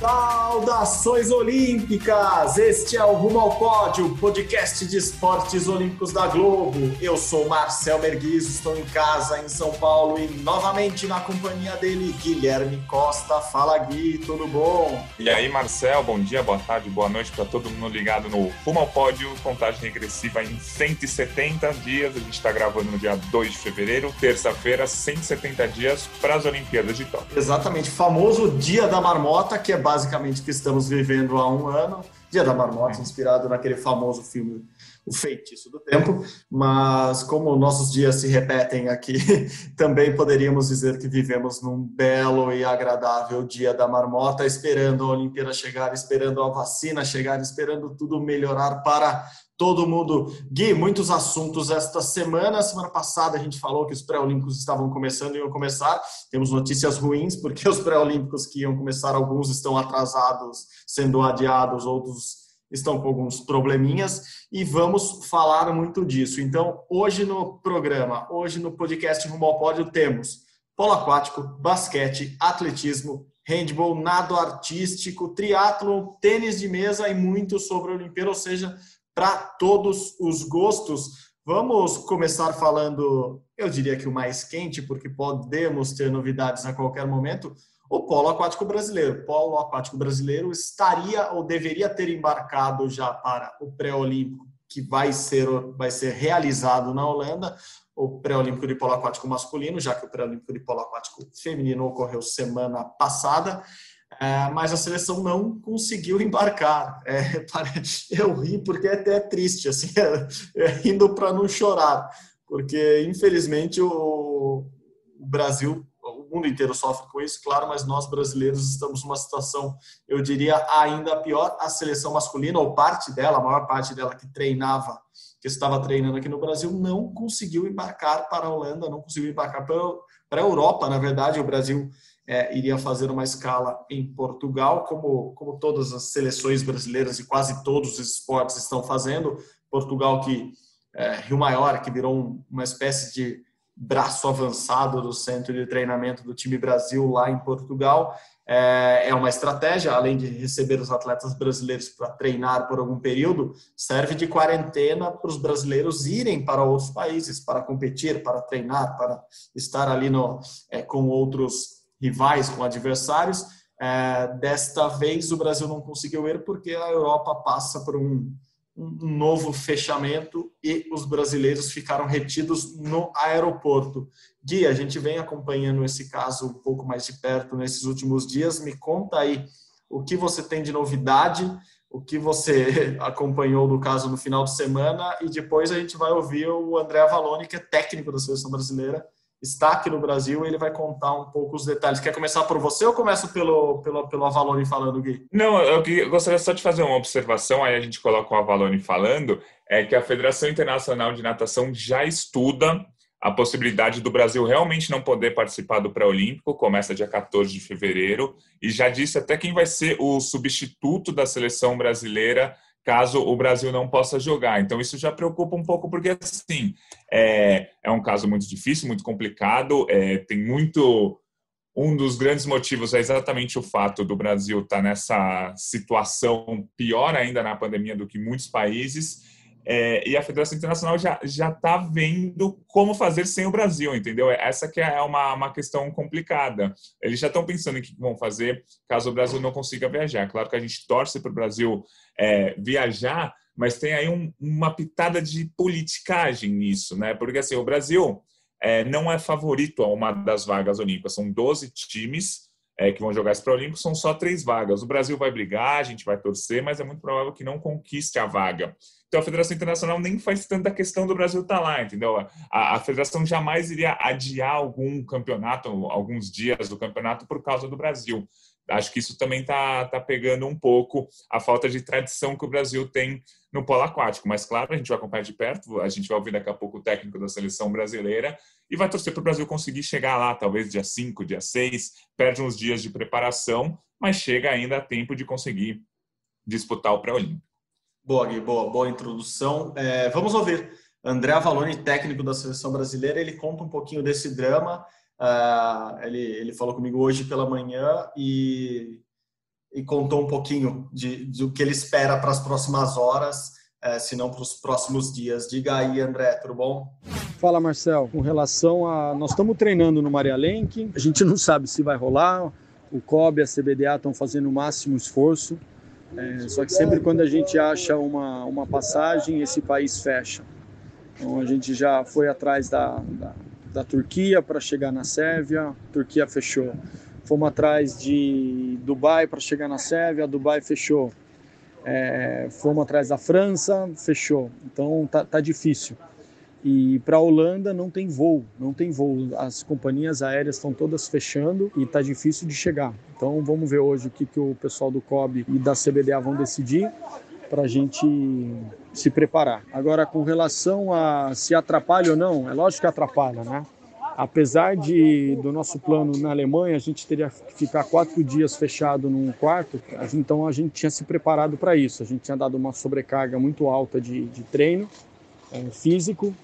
Saudações olímpicas! Este é o Rumo ao Pódio, podcast de esportes olímpicos da Globo. Eu sou Marcel Merguiz, estou em casa em São Paulo e novamente na companhia dele, Guilherme Costa. Fala Gui, tudo bom? E aí, Marcel, bom dia, boa tarde, boa noite para todo mundo ligado no Rumo ao Pódio, contagem regressiva em 170 dias. A gente está gravando no dia 2 de fevereiro, terça-feira, 170 dias para as Olimpíadas de Tóquio. Exatamente, famoso Dia da Marmota, que é basicamente que estamos vivendo há um ano. Dia da Marmota, inspirado naquele famoso filme O Feitiço do Tempo, mas como nossos dias se repetem aqui, também poderíamos dizer que vivemos num belo e agradável Dia da Marmota, esperando a Olimpíada chegar, esperando a vacina chegar, esperando tudo melhorar para todo mundo. Gui, muitos assuntos esta semana. Semana passada a gente falou que os pré-olímpicos estavam começando e iam começar. Temos notícias ruins, porque os pré-olímpicos que iam começar, alguns estão atrasados, sendo adiados, outros estão com alguns probleminhas e vamos falar muito disso. Então, hoje no programa, hoje no podcast Rumo ao Pódio, temos polo aquático, basquete, atletismo, handball, nado artístico, triatlo, tênis de mesa e muito sobre a Olimpíada, ou seja, para todos os gostos. Vamos começar falando, eu diria que o mais quente, porque podemos ter novidades a qualquer momento. O polo aquático brasileiro. O polo aquático brasileiro estaria ou deveria ter embarcado já para o pré-olímpico, que vai ser, vai ser realizado na Holanda, o pré-olímpico de polo aquático masculino, já que o pré-olímpico de polo aquático feminino ocorreu semana passada. É, mas a seleção não conseguiu embarcar. É, eu ri porque é até triste, assim, é, rindo para não chorar, porque infelizmente o, o Brasil, o mundo inteiro sofre com isso, claro, mas nós brasileiros estamos numa situação, eu diria, ainda pior. A seleção masculina, ou parte dela, a maior parte dela que treinava, que estava treinando aqui no Brasil, não conseguiu embarcar para a Holanda, não conseguiu embarcar para, para a Europa. Na verdade, o Brasil é, iria fazer uma escala em Portugal, como, como todas as seleções brasileiras e quase todos os esportes estão fazendo. Portugal, que é, Rio Maior, que virou um, uma espécie de braço avançado do centro de treinamento do time Brasil lá em Portugal. É, é uma estratégia, além de receber os atletas brasileiros para treinar por algum período, serve de quarentena para os brasileiros irem para outros países para competir, para treinar, para estar ali no, é, com outros rivais, com adversários. É, desta vez o Brasil não conseguiu ir porque a Europa passa por um, um novo fechamento e os brasileiros ficaram retidos no aeroporto. Gui, a gente vem acompanhando esse caso um pouco mais de perto nesses últimos dias. Me conta aí o que você tem de novidade, o que você acompanhou do caso no final de semana e depois a gente vai ouvir o André Avalone, que é técnico da seleção brasileira, está aqui no Brasil e ele vai contar um pouco os detalhes. Quer começar por você ou começo pelo, pelo, pelo Avalone falando, Gui? Não, eu gostaria só de fazer uma observação, aí a gente coloca o Avalone falando, é que a Federação Internacional de Natação já estuda a possibilidade do Brasil realmente não poder participar do pré-olímpico, começa dia 14 de fevereiro, e já disse até quem vai ser o substituto da seleção brasileira caso o Brasil não possa jogar. Então, isso já preocupa um pouco, porque, assim, é, é um caso muito difícil, muito complicado, é, tem muito. Um dos grandes motivos é exatamente o fato do Brasil estar tá nessa situação pior ainda na pandemia do que muitos países. É, e a Federação Internacional já já está vendo como fazer sem o Brasil, entendeu? Essa que é uma, uma questão complicada. Eles já estão pensando em o que vão fazer caso o Brasil não consiga viajar. Claro que a gente torce para o Brasil é, viajar, mas tem aí um, uma pitada de politicagem nisso, né? Porque assim, o Brasil é, não é favorito a uma das vagas olímpicas. São 12 times é, que vão jogar esse pré-olímpico, são só três vagas. O Brasil vai brigar, a gente vai torcer, mas é muito provável que não conquiste a vaga. Então a Federação Internacional nem faz tanta questão do Brasil estar tá lá, entendeu? A, a, Federação jamais iria adiar algum campeonato, alguns dias do campeonato por causa do Brasil. Acho que isso também está tá pegando um pouco a falta de tradição que o Brasil tem no polo aquático. Mas, claro, a gente vai acompanhar de perto, a gente vai ouvir daqui a pouco o técnico da seleção brasileira e vai torcer para o Brasil conseguir chegar lá, talvez dia 5, dia 6, perde uns dias de preparação, mas chega ainda a tempo de conseguir disputar o pré-olímpico. Boa, Gui, boa, boa introdução. É, vamos ouvir. André Avalone, técnico da seleção brasileira, ele conta um pouquinho desse drama. Uh, ele, ele falou comigo hoje pela manhã e, e contou um pouquinho de, do que ele espera para as próximas horas, uh, se não para os próximos dias. Diga aí, André, tudo bom? Fala, Marcel. Com relação a. Nós estamos treinando no Maria Lenk, a gente não sabe se vai rolar. O COB e a CBDA estão fazendo o máximo esforço. É, só que sempre quando a gente acha uma, uma passagem, esse país fecha. Então a gente já foi atrás da, da, da Turquia para chegar na Sérvia, Turquia fechou. Fomos atrás de Dubai para chegar na Sérvia, Dubai fechou. É, fomos atrás da França, fechou. Então tá, tá difícil. E para a Holanda não tem voo, não tem voo. As companhias aéreas estão todas fechando e está difícil de chegar. Então vamos ver hoje o que, que o pessoal do COB e da CBDA vão decidir para a gente se preparar. Agora, com relação a se atrapalha ou não, é lógico que atrapalha, né? Apesar de do nosso plano na Alemanha, a gente teria que ficar quatro dias fechado num quarto, então a gente tinha se preparado para isso. A gente tinha dado uma sobrecarga muito alta de, de treino é, físico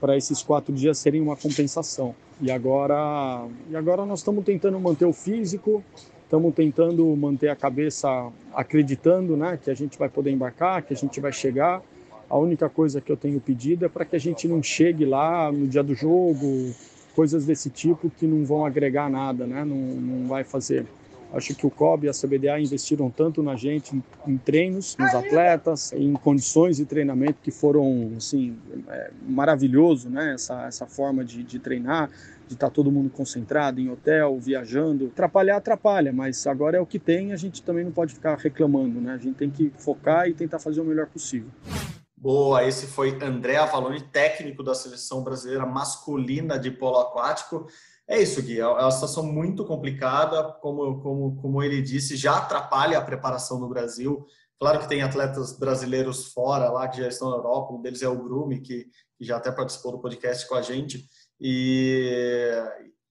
para esses quatro dias serem uma compensação. E agora, e agora nós estamos tentando manter o físico, estamos tentando manter a cabeça acreditando né, que a gente vai poder embarcar, que a gente vai chegar. A única coisa que eu tenho pedido é para que a gente não chegue lá no dia do jogo, coisas desse tipo que não vão agregar nada, né? não, não vai fazer Acho que o COB e a CBDA investiram tanto na gente, em, em treinos, nos atletas, em condições de treinamento que foram, assim, é, maravilhoso, né? Essa, essa forma de, de treinar, de estar tá todo mundo concentrado em hotel, viajando. Atrapalhar, atrapalha, mas agora é o que tem, a gente também não pode ficar reclamando, né? A gente tem que focar e tentar fazer o melhor possível. Boa, esse foi André Avalone, técnico da seleção brasileira masculina de polo aquático. É isso, Gui. É, uma situação muito complicada, como, como, como ele disse, já atrapalha a preparação no Brasil. Claro que tem atletas brasileiros fora lá que já estão na Europa, um deles é o Grume, que, que já até participou do podcast com a gente. E,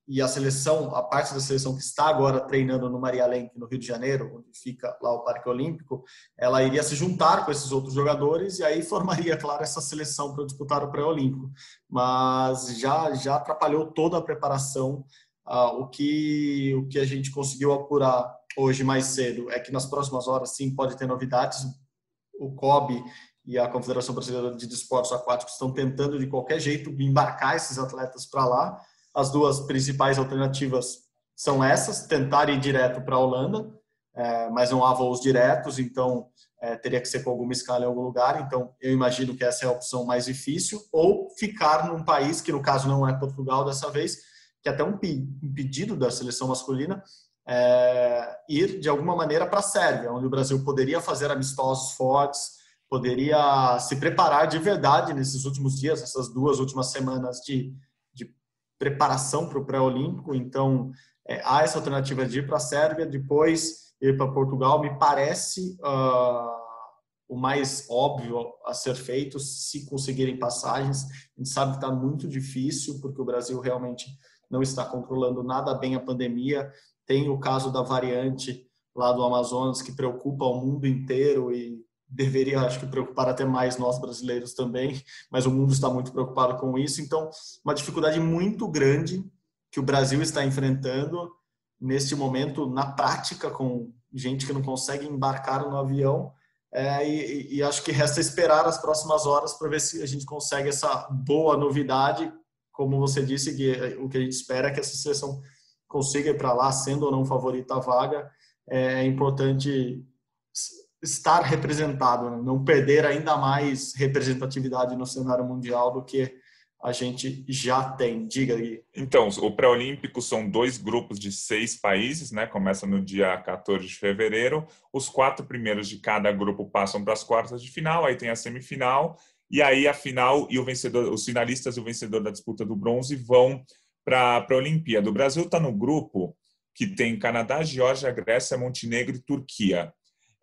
e a seleção, a parte da seleção que está agora treinando no Maria Lenk, no Rio de Janeiro, onde fica lá o Parque Olímpico, ela iria se juntar com esses outros jogadores e aí formaria, claro, essa seleção para disputar o pré-olímpico. Mas já, já atrapalhou toda a preparação. Ah, o, que, o que a gente conseguiu apurar hoje mais cedo é que nas próximas horas, sim, pode ter novidades. O COB e a Confederação Brasileira de Desportos Aquáticos estão tentando, de qualquer jeito, embarcar esses atletas para lá as duas principais alternativas são essas: tentar ir direto para a Holanda, é, mas não há voos diretos, então é, teria que ser com alguma escala em algum lugar. Então, eu imagino que essa é a opção mais difícil, ou ficar num país que, no caso, não é Portugal dessa vez, que é até um, um pedido da seleção masculina, é, ir de alguma maneira para a Sérvia, onde o Brasil poderia fazer amistosos fortes, poderia se preparar de verdade nesses últimos dias, essas duas últimas semanas de preparação para o pré-olímpico, então é, há essa alternativa de ir para a Sérvia, depois ir para Portugal, me parece uh, o mais óbvio a ser feito, se conseguirem passagens. A gente sabe que está muito difícil, porque o Brasil realmente não está controlando nada bem a pandemia. Tem o caso da variante lá do Amazonas que preocupa o mundo inteiro e deveria, acho que, preocupar até mais nós brasileiros também, mas o mundo está muito preocupado com isso. Então, uma dificuldade muito grande que o Brasil está enfrentando neste momento, na prática, com gente que não consegue embarcar no avião. É, e, e, acho que resta esperar as próximas horas para ver se a gente consegue essa boa novidade. Como você disse, que o que a gente espera é que essa seleção consiga ir para lá, sendo ou não favorita a vaga. É importante estar representado, né? não perder ainda mais representatividade no cenário mundial do que a gente já tem. Diga aí. Então, o pré-olímpico são dois grupos de seis países, né? Começa no dia 14 de fevereiro. Os quatro primeiros de cada grupo passam para as quartas de final, aí tem a semifinal, e aí a final e o vencedor, os finalistas e o vencedor da disputa do bronze vão para a Olimpíada. O Brasil está no grupo que tem Canadá, Geórgia, Grécia, Montenegro e Turquia.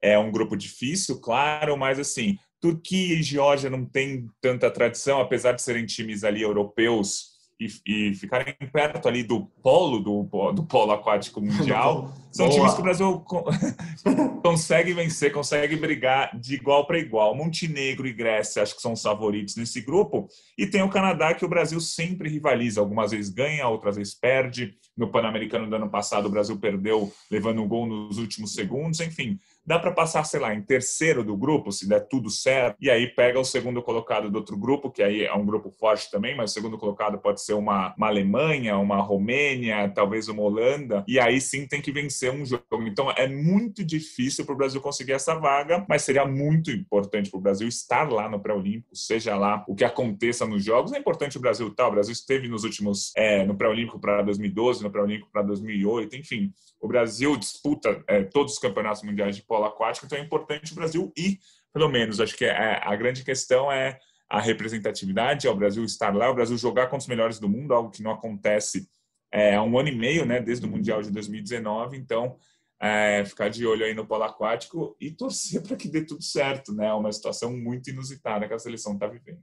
É um grupo difícil, claro, mas assim, Turquia e Geórgia não têm tanta tradição, apesar de serem times ali europeus e, e ficarem perto ali do polo do, do polo aquático mundial. São Boa. times que o Brasil consegue vencer, consegue brigar de igual para igual. Montenegro e Grécia acho que são os favoritos nesse grupo. E tem o Canadá que o Brasil sempre rivaliza. Algumas vezes ganha, outras vezes perde. No Pan-Americano do ano passado, o Brasil perdeu levando um gol nos últimos segundos. Enfim, dá para passar, sei lá, em terceiro do grupo, se der tudo certo, e aí pega o segundo colocado do outro grupo, que aí é um grupo forte também, mas o segundo colocado pode ser uma, uma Alemanha, uma Romênia, talvez uma Holanda, e aí sim tem que vencer um jogo. Então é muito difícil para o Brasil conseguir essa vaga, mas seria muito importante para o Brasil estar lá no pré-olímpico, seja lá o que aconteça nos jogos. É importante o Brasil estar, tá, o Brasil esteve nos últimos, é, no pré-olímpico para 2012, no pré-olímpico para 2008, enfim, o Brasil disputa é, todos os campeonatos mundiais de polo aquático, então é importante o Brasil ir, pelo menos. Acho que é, a grande questão é a representatividade, é o Brasil estar lá, o Brasil jogar com os melhores do mundo, algo que não acontece é, há um ano e meio, né, desde o Mundial de 2019. Então, é, ficar de olho aí no polo aquático e torcer para que dê tudo certo, né? É uma situação muito inusitada que a seleção está vivendo.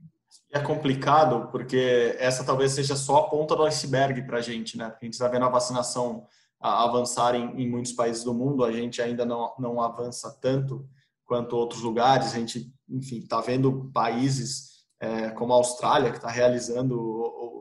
É complicado porque essa talvez seja só a ponta do iceberg para a gente, né? Porque a gente está vendo a vacinação avançar em, em, muitos países do mundo, a gente ainda não, não avança tanto quanto outros lugares. A gente, enfim, está vendo países é, como a Austrália, que está realizando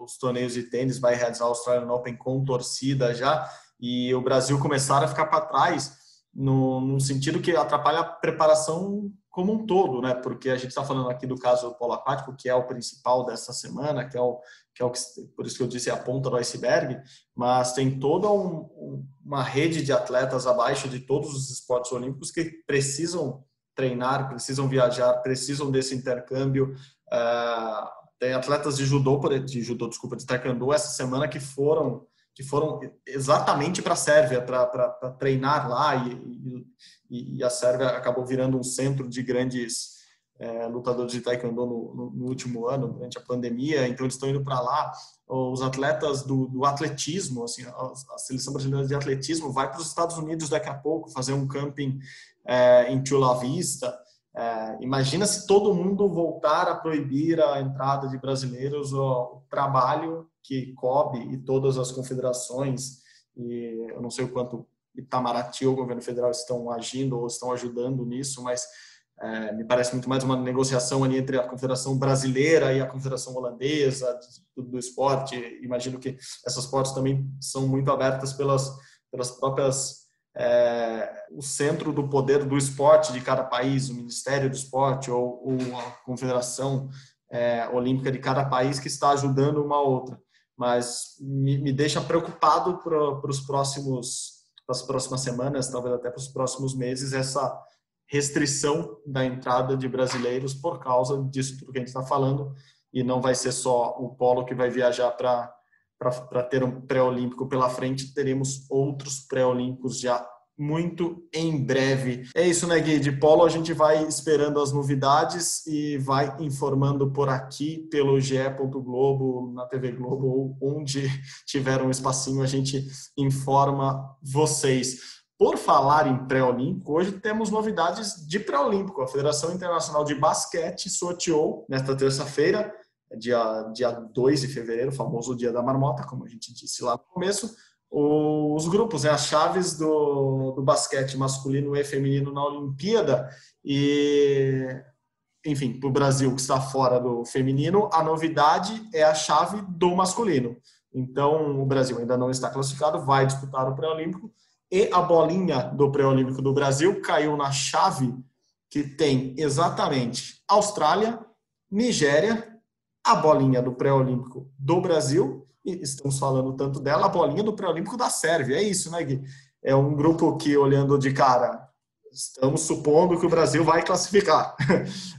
os torneios de tênis, vai realizar o Australian Open com torcida já, e o Brasil começar a ficar para trás, no, no sentido que atrapalha a preparação como um todo, né? Porque a gente está falando aqui do caso polo aquático, que é o principal dessa semana, que é o que é o que, por isso que eu disse é a ponta do iceberg, mas tem toda um, uma rede de atletas abaixo de todos os esportes olímpicos que precisam treinar, precisam viajar, precisam desse intercâmbio. Uh, tem atletas de judô, de judô, desculpa, de taekwondo essa semana que foram que foram exatamente para a Sérvia para treinar lá e, e, e, a Sérvia acabou virando um centro de grandes é, lutadores de taekwondo no, no, no, último ano, durante a pandemia, então eles estão indo para lá. Os atletas do, do atletismo, assim, a, a, seleção brasileira de atletismo vai para os Estados Unidos daqui a pouco fazer um camping é, em Chula Vista. É, imagina se todo mundo voltar a proibir a entrada de brasileiros, o, trabalho que COB e todas as confederações, e eu não sei o quanto Itamaraty ou o governo federal estão agindo ou estão ajudando nisso, mas é, me parece muito mais uma negociação ali entre a Confederação Brasileira e a Confederação Holandesa do, do esporte. Imagino que essas portas também são muito abertas pelas, pelas próprias é, o centro do poder do esporte de cada país, o Ministério do Esporte ou, ou a Confederação é, Olímpica de cada país que está ajudando uma outra. Mas me, me deixa preocupado para os próximos, para as próximas semanas, talvez até para os próximos meses, essa restrição da entrada de brasileiros por causa disso tudo que a gente está falando. E não vai ser só o polo que vai viajar para para ter um pré-olímpico pela frente, teremos outros pré-olímpicos já muito em breve. É isso, né, Gui? De polo a gente vai esperando as novidades e vai informando por aqui pelo GE. Globo, na TV Globo ou onde tiver um espacinho a gente informa vocês. Por falar em pré-olímpico, hoje temos novidades de pré-olímpico. A Federação Internacional de Basquete sorteou nesta terça-feira, dia, dia 2 de fevereiro, famoso dia da marmota, como a gente disse lá no começo, os grupos, né, as chaves do, do basquete masculino e feminino na Olimpíada. E, enfim, para o Brasil que está fora do feminino, a novidade é a chave do masculino. Então, o Brasil ainda não está classificado, vai disputar o pré-olímpico e a bolinha do pré-olímpico do Brasil caiu na chave que tem exatamente Austrália, Nigéria, a bolinha do pré-olímpico do Brasil, estamos falando tanto dela, a bolinha do pré-olímpico da Sérvia. É isso, né, Gui? É um grupo que, olhando de cara, estamos supondo que o Brasil vai classificar.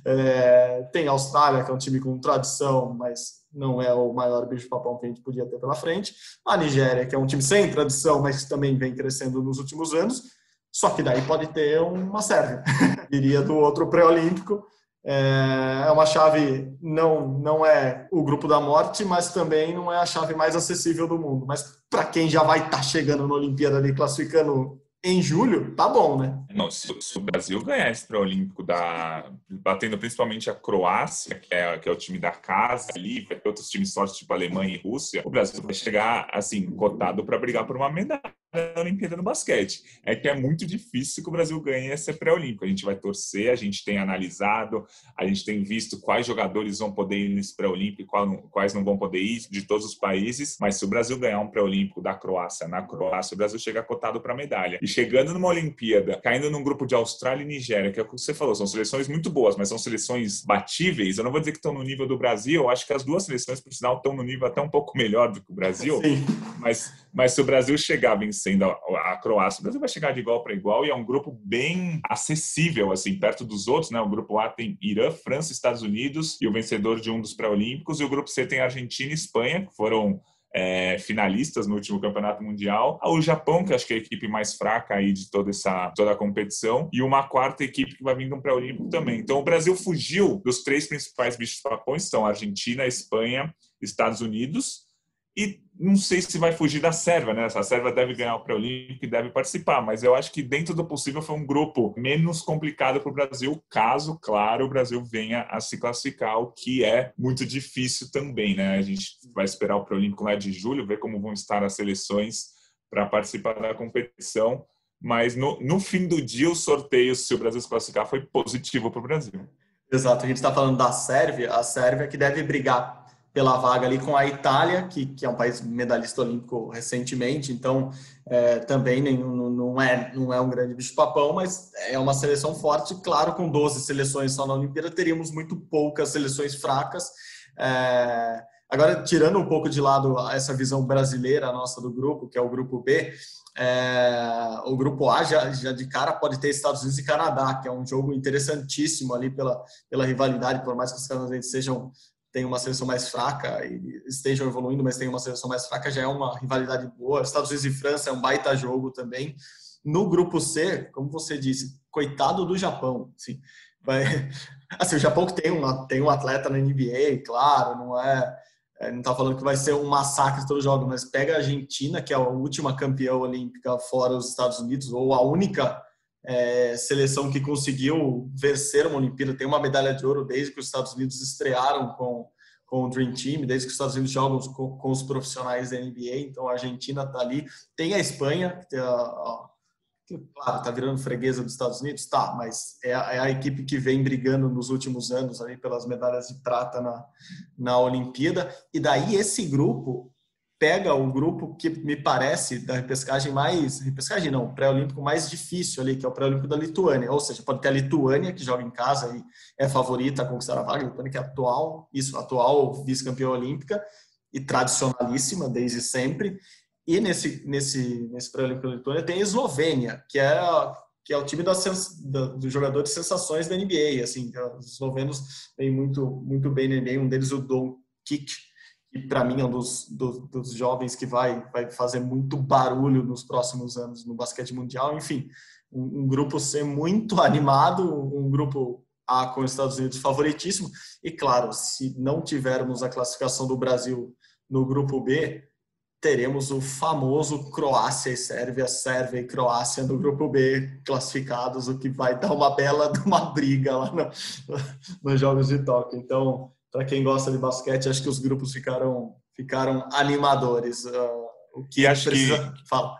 É, tem a Austrália, que é um time com tradição, mas não é o maior bicho-papão que a gente podia ter pela frente. A Nigéria, que é um time sem tradição, mas que também vem crescendo nos últimos anos. Só que daí pode ter uma Sérvia, iria do outro pré-olímpico. É, é uma chave, não, não é o grupo da morte, mas também não é a chave mais acessível do mundo. Mas para quem já vai estar tá chegando na Olimpíada ali, classificando em julho, tá bom, né? Não, se, se o Brasil ganhar esse pré-olímpico, da, batendo principalmente a Croácia, que é, que é o time da casa ali, vai ter outros times fortes, tipo Alemanha e Rússia, o Brasil vai chegar, assim, cotado para brigar por uma medalha da Olimpíada no basquete. É que é muito difícil que o Brasil ganhe esse pré-olímpico. A gente vai torcer, a gente tem analisado, a gente tem visto quais jogadores vão poder ir nesse pré-olímpico, quais não vão poder ir, de todos os países. Mas se o Brasil ganhar um pré-olímpico da Croácia na Croácia, o Brasil chega cotado para medalha. E chegando numa Olimpíada, caindo num grupo de Austrália e Nigéria, que é o que você falou, são seleções muito boas, mas são seleções batíveis. Eu não vou dizer que estão no nível do Brasil, eu acho que as duas seleções, por sinal, estão no nível até um pouco melhor do que o Brasil. Sim. Mas, mas se o Brasil chegar vencendo vencendo a, a Croácia. O Brasil vai chegar de igual para igual e é um grupo bem acessível, assim, perto dos outros, né? O grupo A tem Irã, França, Estados Unidos e o vencedor de um dos pré-olímpicos. E o grupo C tem Argentina e Espanha, que foram é, finalistas no último campeonato mundial. O Japão, que acho que é a equipe mais fraca aí de toda essa toda a competição, e uma quarta equipe que vai vir um pré-olímpico também. Então o Brasil fugiu dos três principais bichos papões, são Argentina, Espanha, Estados Unidos. E não sei se vai fugir da Sérvia, né? A Sérvia deve ganhar o pré-olímpico e deve participar, mas eu acho que dentro do possível foi um grupo menos complicado para o Brasil, caso, claro, o Brasil venha a se classificar, o que é muito difícil também, né? A gente vai esperar o pré-olímpico lá de julho, ver como vão estar as seleções para participar da competição, mas no, no fim do dia o sorteio, se o Brasil se classificar, foi positivo para o Brasil. Exato, a gente está falando da Sérvia, a Sérvia que deve brigar pela vaga ali com a Itália, que, que é um país medalhista olímpico recentemente, então é, também nenhum, não, é, não é um grande bicho-papão, mas é uma seleção forte. Claro, com 12 seleções só na Olimpíada, teríamos muito poucas seleções fracas. É, agora, tirando um pouco de lado essa visão brasileira nossa do grupo, que é o grupo B, é, o grupo A já, já, de cara pode ter Estados Unidos e Canadá, que é um jogo interessantíssimo ali pela, pela rivalidade, por mais que os canadenses sejam tem uma seleção mais fraca e estejam evoluindo, mas tem uma seleção mais fraca, já é uma rivalidade boa. Estados Unidos e França é um baita jogo também. No grupo C, como você disse, coitado do Japão. Assim, vai, assim o Japão que tem, uma, tem um atleta na NBA, claro, não é, é não está falando que vai ser um massacre todo jogo, mas pega a Argentina, que é a última campeã olímpica fora os Estados Unidos, ou a única é, seleção que conseguiu vencer uma Olimpíada, tem uma medalha de ouro desde que os Estados Unidos estrearam com, com o Dream Team, desde que os Estados Unidos jogam com, com os profissionais da NBA, então a Argentina está ali. Tem a Espanha, que, a, que claro, está virando freguesa dos Estados Unidos, tá, mas é a, é a, equipe que vem brigando nos últimos anos ali pelas medalhas de prata na, na Olimpíada, e daí esse grupo pega o grupo que me parece da repescagem mais, repescagem não, pré-olímpico mais difícil ali, que é o pré-olímpico da Lituânia, ou seja, pode ter a Lituânia, que joga em casa e é favorita a conquistar a vaga, a Lituânia que é atual, isso, atual vice-campeã olímpica e tradicionalíssima desde sempre, e nesse, nesse, nesse pré-olímpico da Lituânia tem a Eslovênia, que é que é o time das, da, do sensações da NBA, assim, os eslovenos vêm muito, muito bem na NBA, um deles o Don Kik, que para mim é um dos, dos, dos, jovens que vai, vai fazer muito barulho nos próximos anos no basquete mundial. Enfim, um, um grupo C muito animado, um grupo A com os Estados Unidos favoritíssimo. E claro, se não tivermos a classificação do Brasil no grupo B, teremos o famoso Croácia e Sérvia, Sérvia e Croácia no grupo B classificados, o que vai dar uma bela uma briga lá no, nos Jogos de Tóquio. Então, para quem gosta de basquete, acho que os grupos ficaram, ficaram animadores. Uh, o que e acho precisa... que fala.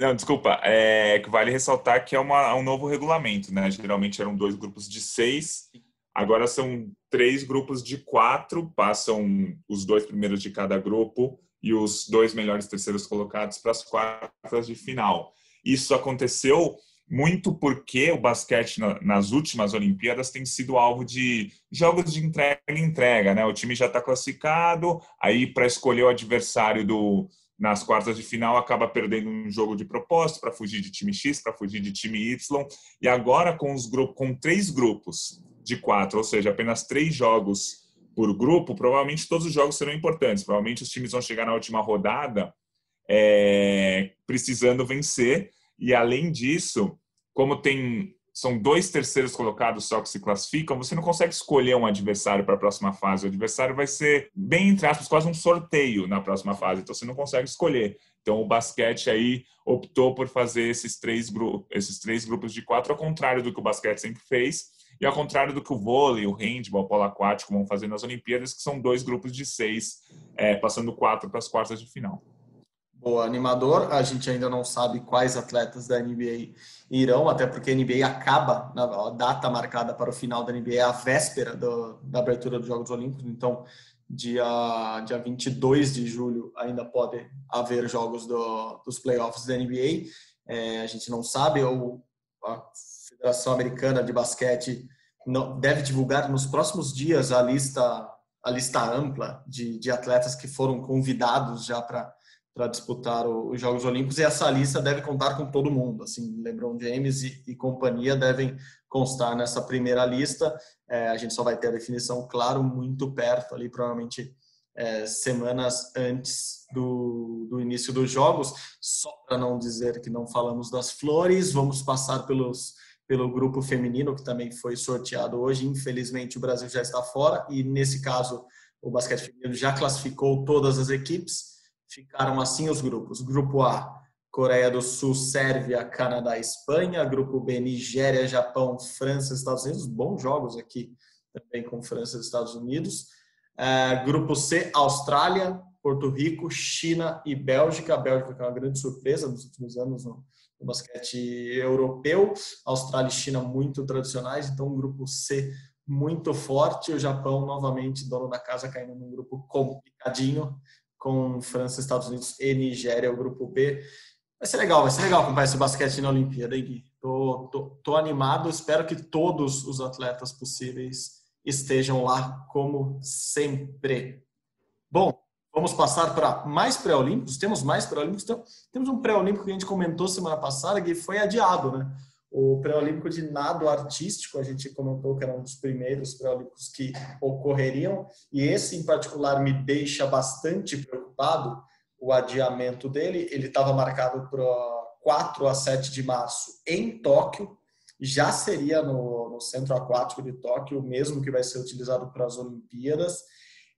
Não, desculpa. É que vale ressaltar que é uma, um novo regulamento, né? Geralmente eram dois grupos de seis, agora são três grupos de quatro. Passam os dois primeiros de cada grupo e os dois melhores terceiros colocados para as quartas de final. Isso aconteceu muito porque o basquete nas últimas Olimpíadas tem sido alvo de jogos de entrega e entrega, né? O time já está classificado, aí para escolher o adversário do nas quartas de final acaba perdendo um jogo de propósito para fugir de time X, para fugir de time Y, e agora com os grupos com três grupos de quatro, ou seja, apenas três jogos por grupo, provavelmente todos os jogos serão importantes. Provavelmente os times vão chegar na última rodada é, precisando vencer e além disso, como tem são dois terceiros colocados só que se classificam, você não consegue escolher um adversário para a próxima fase. O adversário vai ser, bem entre aspas, quase um sorteio na próxima fase. Então você não consegue escolher. Então o basquete aí optou por fazer esses três, esses três grupos de quatro, ao contrário do que o basquete sempre fez, e ao contrário do que o vôlei, o handball, o polo aquático vão fazer nas Olimpíadas, que são dois grupos de seis, é, passando quatro para as quartas de final. Boa, animador. A gente ainda não sabe quais atletas da NBA irão, até porque a NBA acaba, a data marcada para o final da NBA é a véspera do, da abertura dos Jogos Olímpicos, então dia, dia 22 de julho ainda pode haver jogos do, dos playoffs da NBA. É, a gente não sabe, ou a Federação Americana de Basquete não, deve divulgar nos próximos dias a lista, a lista ampla de, de atletas que foram convidados já para para disputar os Jogos Olímpicos e essa lista deve contar com todo mundo. Assim, LeBron James e, e companhia devem constar nessa primeira lista. É, a gente só vai ter a definição, claro, muito perto ali, provavelmente é, semanas antes do, do início dos Jogos. Só para não dizer que não falamos das flores, vamos passar pelos pelo grupo feminino que também foi sorteado hoje. Infelizmente o Brasil já está fora e nesse caso o basquete feminino já classificou todas as equipes ficaram assim os grupos. Grupo A, Coreia do Sul, Sérvia, Canadá, Espanha. Grupo B, Nigéria, Japão, França, Estados Unidos. Bons jogos aqui também com França e Estados Unidos. Uh, grupo C, Austrália, Porto Rico, China e Bélgica. A Bélgica que é uma grande surpresa nos últimos anos no, no basquete europeu. Austrália e China muito tradicionais, então um grupo C muito forte. O Japão, novamente, dono da casa, caindo num grupo complicadinho com França, Estados Unidos e Nigéria, o grupo B. Vai ser legal, vai ser legal acompanhar esse basquete na Olimpíada, hein, Gui? Tô, tô, tô animado, espero que todos os atletas possíveis estejam lá, como sempre. Bom, vamos passar para mais pré-olímpicos. Temos mais pré-olímpicos. Então, temos um pré-olímpico que a gente comentou semana passada, que foi adiado, né? O pré-olímpico de nado artístico, a gente comentou que era um dos primeiros pré-olímpicos que ocorreriam, e esse em particular me deixa bastante preocupado, o adiamento dele. Ele estava marcado para 4 a 7 de março em Tóquio, já seria no, no Centro Aquático de Tóquio, o mesmo que vai ser utilizado para as Olimpíadas,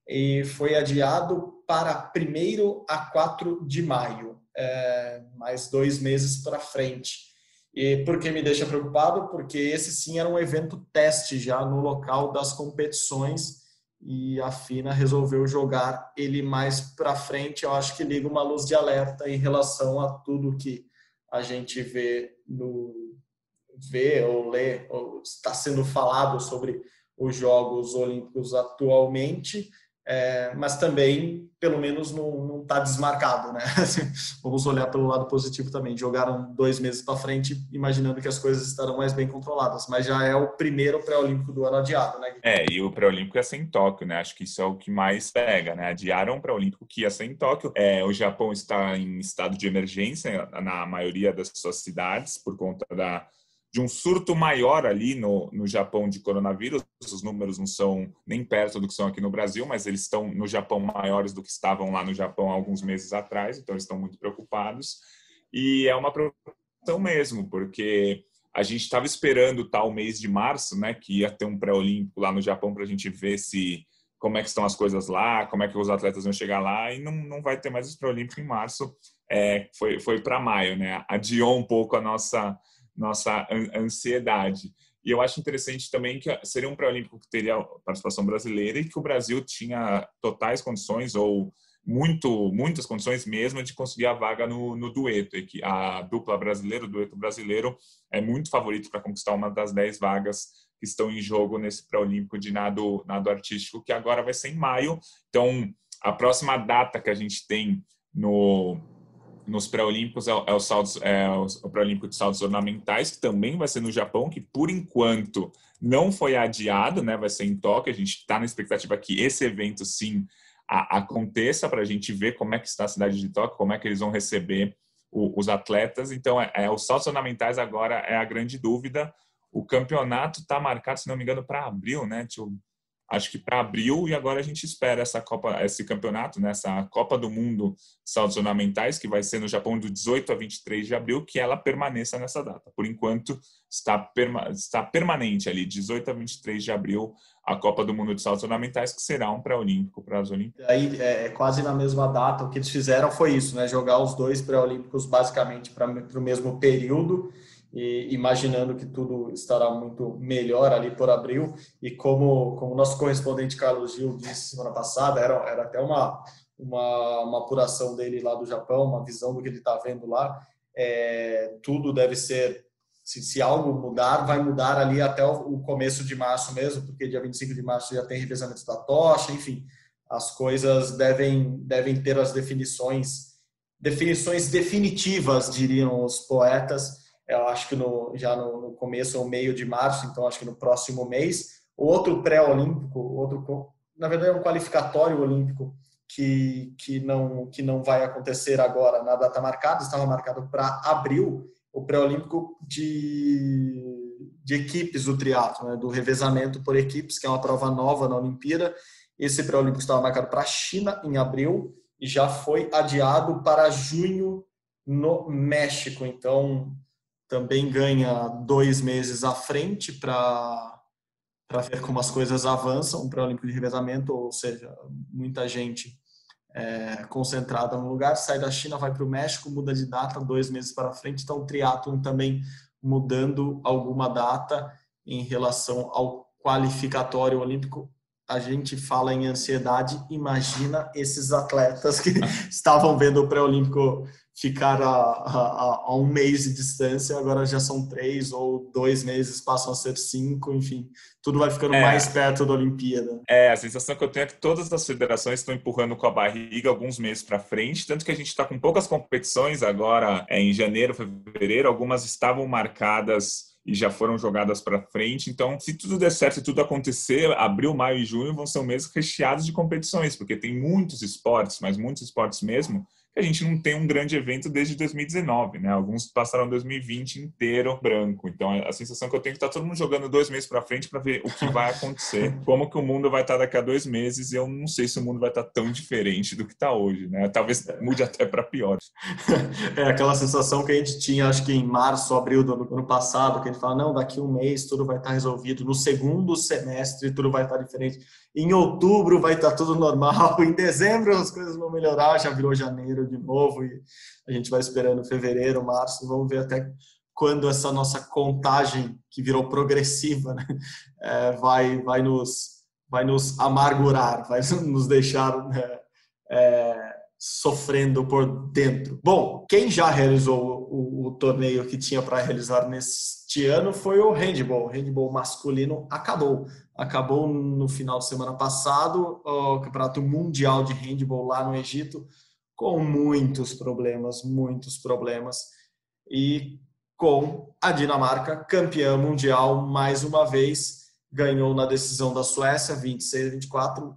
e foi adiado para 1 a 4 de maio, é, mais dois meses para frente. E por que me deixa preocupado? Porque esse sim era um evento teste já no local das competições e a FINA resolveu jogar ele mais para frente. Eu acho que liga uma luz de alerta em relação a tudo que a gente vê no vê ou lê ou está sendo falado sobre os Jogos Olímpicos atualmente é, mas também, pelo menos, não está desmarcado, né? Vamos olhar pelo lado positivo também. Jogaram dois meses para frente, imaginando que as coisas estarão mais bem controladas, mas já é o primeiro pré-olímpico do ano adiado, né? É, e o pré-olímpico ia ser em Tóquio, né? Acho que isso é o que mais pega, né? Adiaram o pré-olímpico que ia ser em Tóquio. É, o Japão está em estado de emergência na maioria das suas cidades por conta da de um surto maior ali no, no Japão de coronavírus. Os números não são nem perto do que são aqui no Brasil, mas eles estão no Japão maiores do que estavam lá no Japão alguns meses atrás, então eles estão muito preocupados. E é uma preocupação mesmo, porque a gente estava esperando tal mês de março, né, que ia ter um pré-olímpico lá no Japão para a gente ver se como é que estão as coisas lá, como é que os atletas vão chegar lá, e não, não vai ter mais esse pré-olímpico em março. É, foi foi para maio, né? Adiou um pouco a nossa nossa ansiedade. E eu acho interessante também que seria um pré-olímpico que teria participação brasileira e que o Brasil tinha totais condições ou muito muitas condições mesmo de conseguir a vaga no, no dueto. E que a dupla brasileira, o dueto brasileiro, é muito favorito para conquistar uma das dez vagas que estão em jogo nesse pré-olímpico de nado, nado artístico, que agora vai ser em maio. Então, a próxima data que a gente tem no nos pré-olímpicos é, é, o, saltos, é o pré-olímpico de saltos ornamentais, que também vai ser no Japão, que por enquanto não foi adiado, né? Vai ser em Tóquio. A gente está na expectativa que esse evento sim a, aconteça para a gente ver como é que está a cidade de Tóquio, como é que eles vão receber o, os atletas. Então, é, é, os saltos ornamentais agora é a grande dúvida. O campeonato está marcado, se não me engano, para abril, né? Deixa eu acho que para abril, e agora a gente espera essa Copa, esse campeonato, né, essa Copa do Mundo Saltos Ornamentais, que vai ser no Japão do 18 a 23 de abril, que ela permaneça nessa data. Por enquanto, está, perma, está permanente ali, 18 a 23 de abril, a Copa do Mundo de Saltos Ornamentais, que será um pré-olímpico para as Olimpíadas. Aí, é, é, quase na mesma data, o que eles fizeram foi isso, né, jogar os dois pré-olímpicos basicamente para o mesmo período, e imaginando que tudo estará muito melhor ali por abril. E como, como nosso correspondente Carlos Gil disse semana passada, era, era até uma, uma, uma apuração dele lá do Japão, uma visão do que ele está vendo lá. É, tudo deve ser, se, se, algo mudar, vai mudar ali até o, o, começo de março mesmo, porque dia 25 de março já tem revezamento da tocha, enfim, as coisas devem, devem ter as definições, definições definitivas, diriam os poetas, eu acho que no, já no, no, começo ou meio de março, então acho que no próximo mês. Outro pré-olímpico, outro, na verdade é um qualificatório olímpico que, que, não, que não vai acontecer agora na data marcada, estava marcado para abril, o pré-olímpico de, de equipes do triatlo, né, do revezamento por equipes, que é uma prova nova na Olimpíada. Esse pré-olímpico estava marcado para a China em abril e já foi adiado para junho no México. Então, também ganha dois meses à frente para ver como as coisas avançam para o Olímpico de Revezamento, ou seja, muita gente é, concentrada no lugar, sai da China, vai para o México, muda de data dois meses para frente, então o triatlon também mudando alguma data em relação ao qualificatório olímpico. A gente fala em ansiedade, imagina esses atletas que estavam vendo o pré-olímpico ficar a, a, a, um mês de distância, agora já são três ou dois meses, passam a ser cinco, enfim, tudo vai ficando é, mais perto da Olimpíada. É, a sensação que eu tenho é que todas as federações estão empurrando com a barriga alguns meses para frente, tanto que a gente está com poucas competições agora é, em janeiro, fevereiro, algumas estavam marcadas e já foram jogadas para frente. Então, se tudo der certo, se tudo acontecer, abril, maio e junho vão ser meses recheados de competições, porque tem muitos esportes, mas muitos esportes mesmo, a gente não tem um grande evento desde 2019, né? Alguns passaram 2020 inteiro branco. Então a sensação que eu tenho é que tá todo mundo jogando dois meses para frente para ver o que vai acontecer, como que o mundo vai estar tá daqui a dois meses. E eu não sei se o mundo vai estar tá tão diferente do que está hoje, né? Talvez mude até para pior. É aquela sensação que a gente tinha, acho que em março, abril do ano passado, que a gente fala, não, daqui um mês tudo vai estar tá resolvido. No segundo semestre tudo vai estar diferente. Em outubro vai estar tudo normal. Em dezembro as coisas vão melhorar. Já virou janeiro de novo e a gente vai esperando fevereiro, março, vamos ver até quando essa nossa contagem que virou progressiva né, é, vai vai nos vai nos amargurar, vai nos deixar né, é, sofrendo por dentro. Bom, quem já realizou o, o, o torneio que tinha para realizar neste ano foi o handball. O handball masculino acabou. Acabou no final de semana passado o Campeonato Mundial de Handball lá no Egito com muitos problemas, muitos problemas, e com a Dinamarca campeã mundial mais uma vez, ganhou na decisão da Suécia, 26 a 24.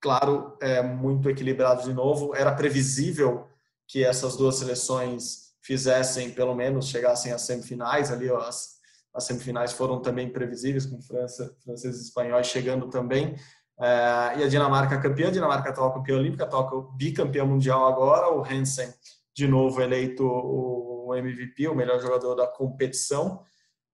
Claro, é muito equilibrado de novo. Era previsível que essas duas seleções fizessem, pelo menos, chegassem às semifinais. Ali, as, as semifinais foram também previsíveis, com França, franceses e espanhóis chegando também. É, e a Dinamarca campeã, a Dinamarca atual campeã olímpica, atual bicampeã mundial agora, o Hansen de novo eleito o MVP, o melhor jogador da competição.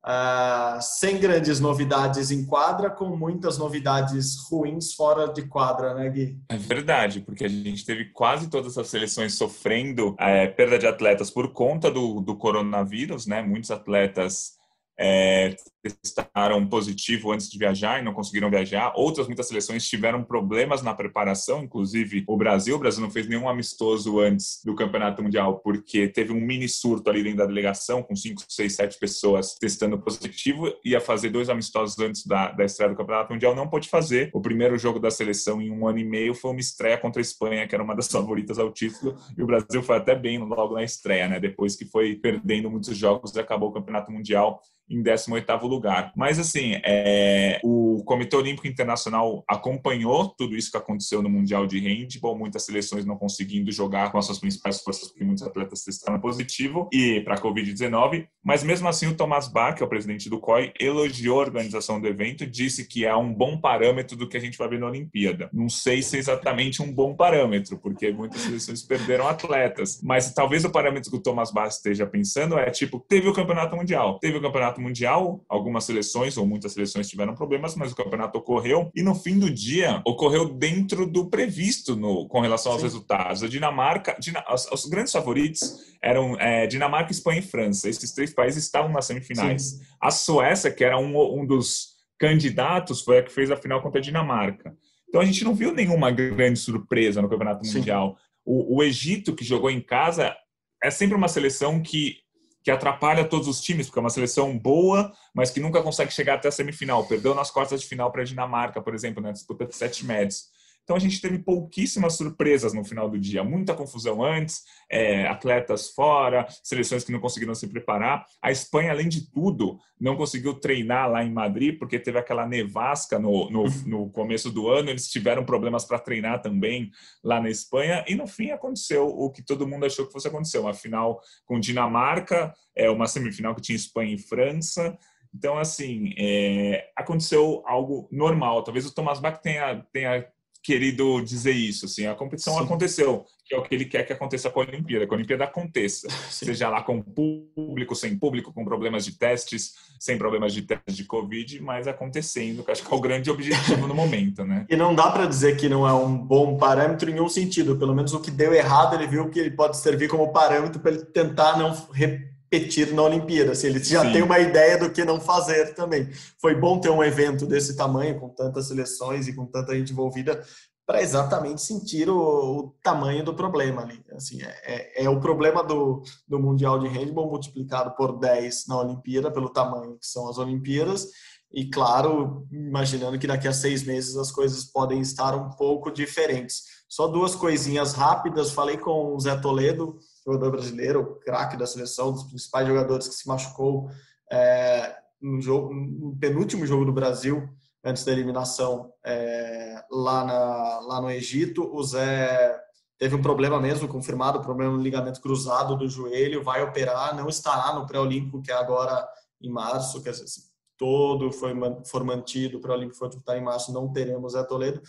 Uh, sem grandes novidades em quadra, com muitas novidades ruins fora de quadra, né, Gui? É verdade, porque a gente teve quase todas as seleções sofrendo é, perda de atletas por conta do, do coronavírus, né? Muitos atletas é, testaram positivo antes de viajar e não conseguiram viajar. Outras muitas seleções tiveram problemas na preparação, inclusive o Brasil. O Brasil não fez nenhum amistoso antes do Campeonato Mundial porque teve um mini surto ali dentro da delegação com 5, 6, 7 pessoas testando positivo. Ia fazer dois amistosos antes da, da estreia do Campeonato Mundial, não pôde fazer. O primeiro jogo da seleção em um ano e meio foi uma estreia contra a Espanha, que era uma das favoritas ao título, e o Brasil foi até bem logo na estreia, né? Depois que foi perdendo muitos jogos acabou o Campeonato Mundial em 18º lugar. Mas, assim, é, o Comitê Olímpico Internacional acompanhou tudo isso que aconteceu no Mundial de Handball, muitas seleções não conseguindo jogar com as suas principais forças, porque muitos atletas testaram positivo, e para a Covid-19, Mas mesmo assim, o Thomas Bach, que é o presidente do COI, elogiou a organização do evento, disse que é um bom parâmetro do que a gente vai ver na Olimpíada. Não sei se é exatamente um bom parâmetro, porque muitas seleções perderam atletas, mas talvez o parâmetro que o Thomas Bach esteja pensando é tipo, teve o Campeonato Mundial. Teve o Campeonato Mundial, algumas seleções ou muitas seleções tiveram problemas, mas o campeonato ocorreu e no fim do dia ocorreu dentro do previsto no, com relação aos Sim. resultados. A Dinamarca, os, os grandes favoritos eram é, Dinamarca, Espanha e França. Esses três países estavam nas semifinais. Sim. A Suécia, que era um, um dos candidatos, foi a que fez a final contra a Dinamarca. Então a gente não viu nenhuma grande surpresa no Campeonato Mundial. O, o, Egito, que jogou em casa, é sempre uma seleção que, que atrapalha todos os times, porque é uma seleção boa, mas que nunca consegue chegar até a semifinal. Perdeu nas quartas de final para a Dinamarca, por exemplo, na disputa de sete médios. Então a gente teve pouquíssimas surpresas no final do dia, muita confusão antes, é, atletas fora, seleções que não conseguiram se preparar. A Espanha, além de tudo, não conseguiu treinar lá em Madrid porque teve aquela nevasca no, no, no começo do ano. Eles tiveram problemas para treinar também lá na Espanha e no fim aconteceu o que todo mundo achou que fosse acontecer, uma final com Dinamarca, é uma semifinal que tinha Espanha e França. Então, assim, é, aconteceu algo normal. Talvez o Thomas Bach tenha, tenha querido dizer isso. Assim, a competição Sim. aconteceu, que é o que ele quer que aconteça com a Olimpíada, que a Olimpíada aconteça, Sim. seja lá com público, sem público, com problemas de testes, sem problemas de testes de Covid, mas acontecendo, que acho que é o grande objetivo no momento, né? E não dá para dizer que não é um bom parâmetro em nenhum sentido. Pelo menos o que deu errado, ele viu que ele pode servir como parâmetro para ele tentar não repetir na Olimpíada. Assim, ele já Sim. tem uma ideia do que não fazer também. Foi bom ter um evento desse tamanho, com tantas seleções e com tanta gente envolvida, para exatamente sentir o, o, tamanho do problema ali. Assim, é, é, é, o problema do, do Mundial de Handball multiplicado por 10 na Olimpíada, pelo tamanho que são as Olimpíadas, e claro, imaginando que daqui a seis meses as coisas podem estar um pouco diferentes. Só duas coisinhas rápidas. Falei com o Zé Toledo, jogador brasileiro, craque da seleção, um dos principais jogadores que se machucou é, no, jogo, no penúltimo jogo do Brasil, antes da eliminação é, lá, na, lá no Egito. O Zé teve um problema mesmo, confirmado, problema no ligamento cruzado do joelho, vai operar, não estará no pré-olímpico, que é agora em março, quer dizer, todo foi, for mantido, o pré-olímpico for disputar em março, não teremos Zé Toledo.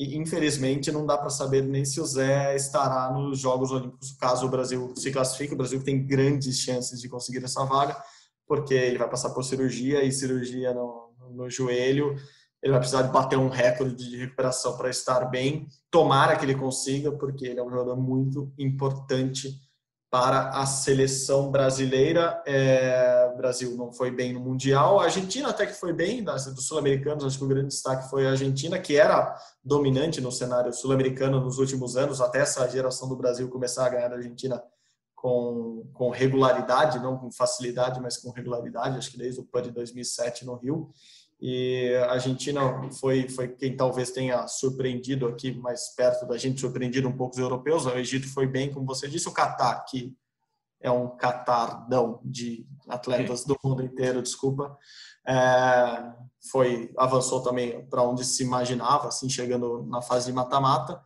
E infelizmente não dá para saber nem se o Zé estará nos Jogos Olímpicos, caso o Brasil se classifique. O Brasil tem grandes chances de conseguir essa vaga, porque ele vai passar por cirurgia e cirurgia no, no joelho. Ele vai precisar de bater um recorde de recuperação para estar bem. Tomara que ele consiga, porque ele é um jogador muito importante para a seleção brasileira. É, o Brasil não foi bem no Mundial. A Argentina até que foi bem, dos sul-americanos, acho que o grande destaque foi a Argentina, que era dominante no cenário sul-americano nos últimos anos, até essa geração do Brasil começar a ganhar da Argentina com, com regularidade, não com facilidade, mas com regularidade, acho que desde o PAN de 2007 no Rio. E a Argentina foi, foi quem talvez tenha surpreendido aqui mais perto da gente, surpreendido um pouco os europeus. O Egito foi bem, como você disse, o Catar, que é um catardão de atletas do mundo inteiro, desculpa, é, foi avançou também para onde se imaginava, assim, chegando na fase de mata-mata.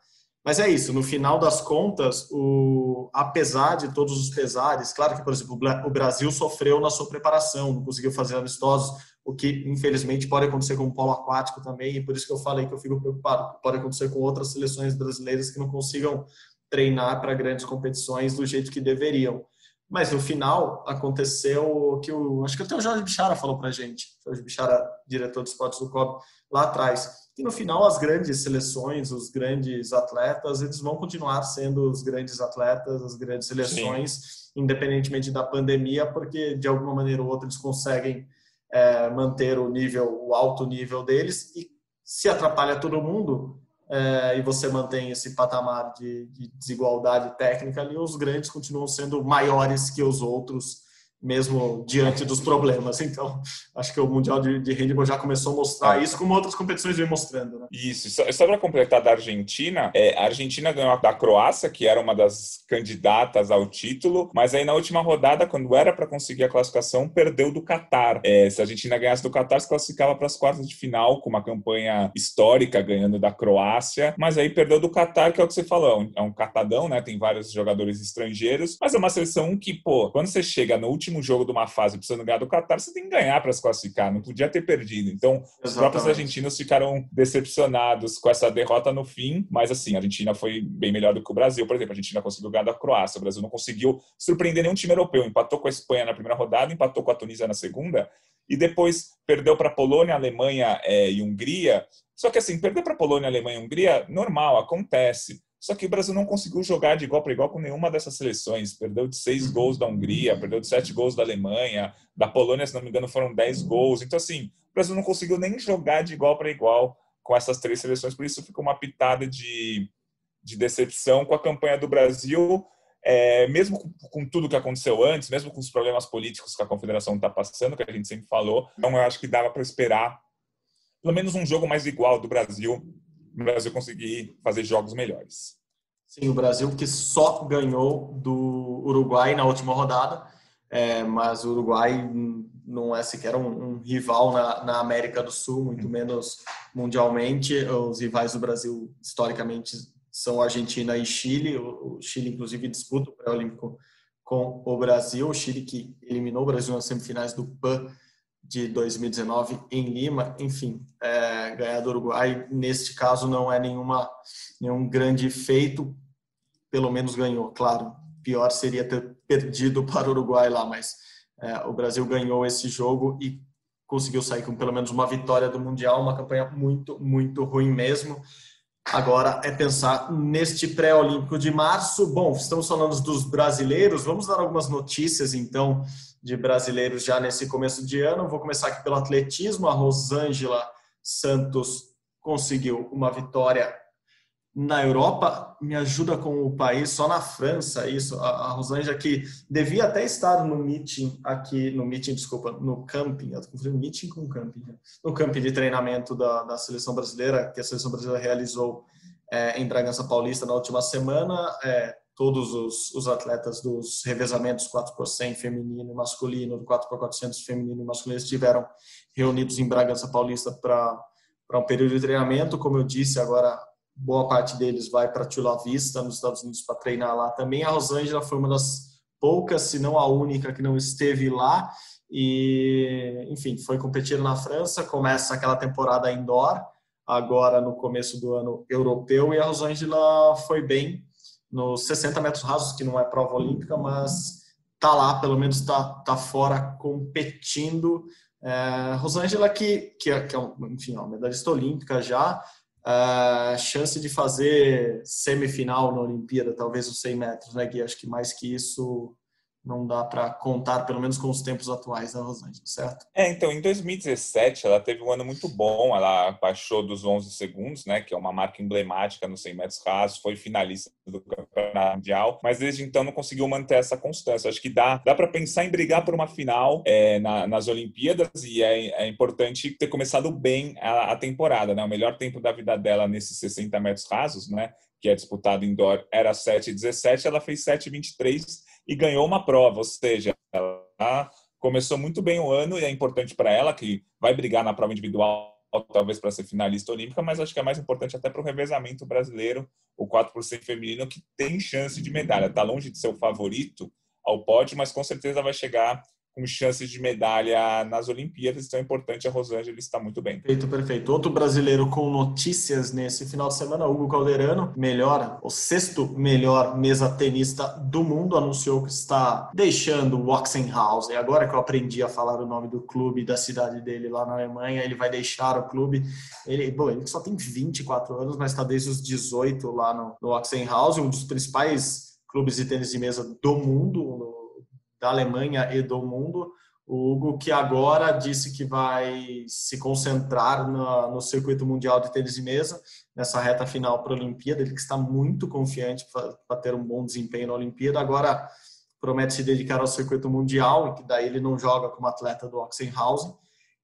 Mas é isso, no final das contas, o, apesar de todos os pesares, claro que, por exemplo, o Brasil sofreu na sua preparação, não conseguiu fazer amistosos, o que infelizmente pode acontecer com o polo aquático também, e por isso que eu falei que eu fico preocupado. Pode acontecer com outras seleções brasileiras que não consigam treinar para grandes competições do jeito que deveriam. Mas no final aconteceu o que o acho que até o Jorge Bichara falou para gente, Jorge Bichara, diretor de esportes do COB, lá atrás, que no final as grandes seleções, os grandes atletas, eles vão continuar sendo os grandes atletas, as grandes seleções, Sim. independentemente da pandemia, porque de alguma maneira ou outra eles conseguem é, manter o nível, o alto nível deles e se atrapalha todo mundo é, e você mantém esse patamar de, de desigualdade técnica ali, os grandes continuam sendo maiores que os outros mesmo diante dos problemas. Então, acho que o Mundial de, de Handball já começou a mostrar é. isso, como outras competições vêm mostrando. Né? Isso. Só, só para completar da Argentina, é, a Argentina ganhou da Croácia, que era uma das candidatas ao título, mas aí na última rodada, quando era para conseguir a classificação, perdeu do Catar. É, se a Argentina ganhasse do Catar, se classificava para as quartas de final, com uma campanha histórica, ganhando da Croácia, mas aí perdeu do Catar, que é o que você falou, é um, é um catadão, né? Tem vários jogadores estrangeiros, mas é uma seleção que, pô, quando você chega no último último jogo de uma fase precisando ganhar do Qatar, você tem que ganhar para se classificar, não podia ter perdido. Então, Exatamente. os próprios argentinos ficaram decepcionados com essa derrota no fim, mas assim, a Argentina foi bem melhor do que o Brasil. Por exemplo, a Argentina conseguiu ganhar da Croácia, o Brasil não conseguiu surpreender nenhum time europeu. Empatou com a Espanha na primeira rodada, empatou com a Tunísia na segunda, e depois perdeu para Polônia, Alemanha é, e Hungria. Só que assim, perder para Polônia, Alemanha e Hungria, normal, acontece. Só que o Brasil não conseguiu jogar de igual para igual com nenhuma dessas seleções. Perdeu de seis gols da Hungria, perdeu de sete gols da Alemanha, da Polônia, se não me engano, foram dez gols. Então, assim, o Brasil não conseguiu nem jogar de igual para igual com essas três seleções. Por isso ficou uma pitada de, de decepção com a campanha do Brasil. É, mesmo com, com, tudo que aconteceu antes, mesmo com os problemas políticos que a confederação está passando, que a gente sempre falou, então eu acho que dava para esperar pelo menos um jogo mais igual do Brasil o Brasil conseguir fazer jogos melhores. Sim, o Brasil que só ganhou do Uruguai na última rodada, é, mas o Uruguai não é sequer um, um rival na, na, América do Sul, muito menos mundialmente. Os rivais do Brasil, historicamente, são Argentina e Chile. O, o Chile, inclusive, disputa o pré-olímpico com o Brasil. O Chile que eliminou o Brasil nas semifinais do PAN de 2019 em Lima, enfim, é, ganhar do Uruguai neste caso não é nenhuma nenhum grande feito, pelo menos ganhou, claro. Pior seria ter perdido para o Uruguai lá, mas é, o Brasil ganhou esse jogo e conseguiu sair com pelo menos uma vitória do mundial, uma campanha muito muito ruim mesmo. Agora é pensar neste pré-olímpico de março. Bom, estamos falando dos brasileiros, vamos dar algumas notícias então de brasileiros já nesse começo de ano. Vou começar aqui pelo atletismo. A Rosângela Santos conseguiu uma vitória na Europa. Me ajuda com o país, só na França, isso. A, Rosângela que devia até estar no meeting aqui, no meeting, desculpa, no camping, eu meeting com camping, né? no camping de treinamento da, da seleção brasileira, que a seleção brasileira realizou é, em Bragança Paulista na última semana. É, todos os, os atletas dos revezamentos 4 por 100 feminino e masculino, do 4 por 400 feminino e masculino estiveram reunidos em Bragança Paulista para um período de treinamento. Como eu disse, agora boa parte deles vai para Chula Vista, nos Estados Unidos, para treinar lá também. A Rosângela foi uma das poucas, se não a única, que não esteve lá. E, enfim, foi competir na França. Começa aquela temporada indoor, agora no começo do ano europeu, e a Rosângela foi bem nos 60 metros rasos, que não é prova olímpica, mas tá lá, pelo menos tá, tá fora competindo. É, Rosângela, que, que, é, que é enfim, uma medalhista olímpica já, é, chance de fazer semifinal na Olimpíada, talvez os 100 metros, né, Gui? Acho que mais que isso não dá para contar, pelo menos com os tempos atuais da Rosângela, certo? É, então, em 2017 ela teve um ano muito bom, ela baixou dos 11 segundos, né, que é uma marca emblemática nos 100 metros rasos, foi finalista do campeonato mundial, mas desde então não conseguiu manter essa constância. Acho que dá, dá para pensar em brigar por uma final é, na, nas Olimpíadas e é, é, importante ter começado bem a, a temporada, né, o melhor tempo da vida dela nesses 60 metros rasos, né, que é disputado indoor, era 7,17, ela fez 7,23 e ganhou uma prova, ou seja, ela começou muito bem o ano e é importante para ela que vai brigar na prova individual talvez para ser finalista olímpica, mas acho que é mais importante até para o revezamento brasileiro, o 4 feminino que tem chance de medalha. Está longe de ser o favorito ao pódio, mas com certeza vai chegar com chances de medalha nas Olimpíadas, então é importante a Rosângela está muito bem. Perfeito, perfeito. Outro brasileiro com notícias nesse final de semana, Hugo Calderano, melhor, o sexto melhor mesa tenista do mundo, anunciou que está deixando o Oxenhausen. Agora que eu aprendi a falar o nome do clube da cidade dele lá na Alemanha, ele vai deixar o clube. Ele, bom, ele só tem 24 anos, mas está desde os 18 lá no, no Oxenhausen, um dos principais clubes de tênis de mesa do mundo, da Alemanha e do mundo. O Hugo, que agora disse que vai se concentrar no, circuito mundial de tênis de mesa, nessa reta final para a Olimpíada. Ele que está muito confiante para ter um bom desempenho na Olimpíada. Agora promete se dedicar ao circuito mundial, e que daí ele não joga como atleta do Oxenhausen.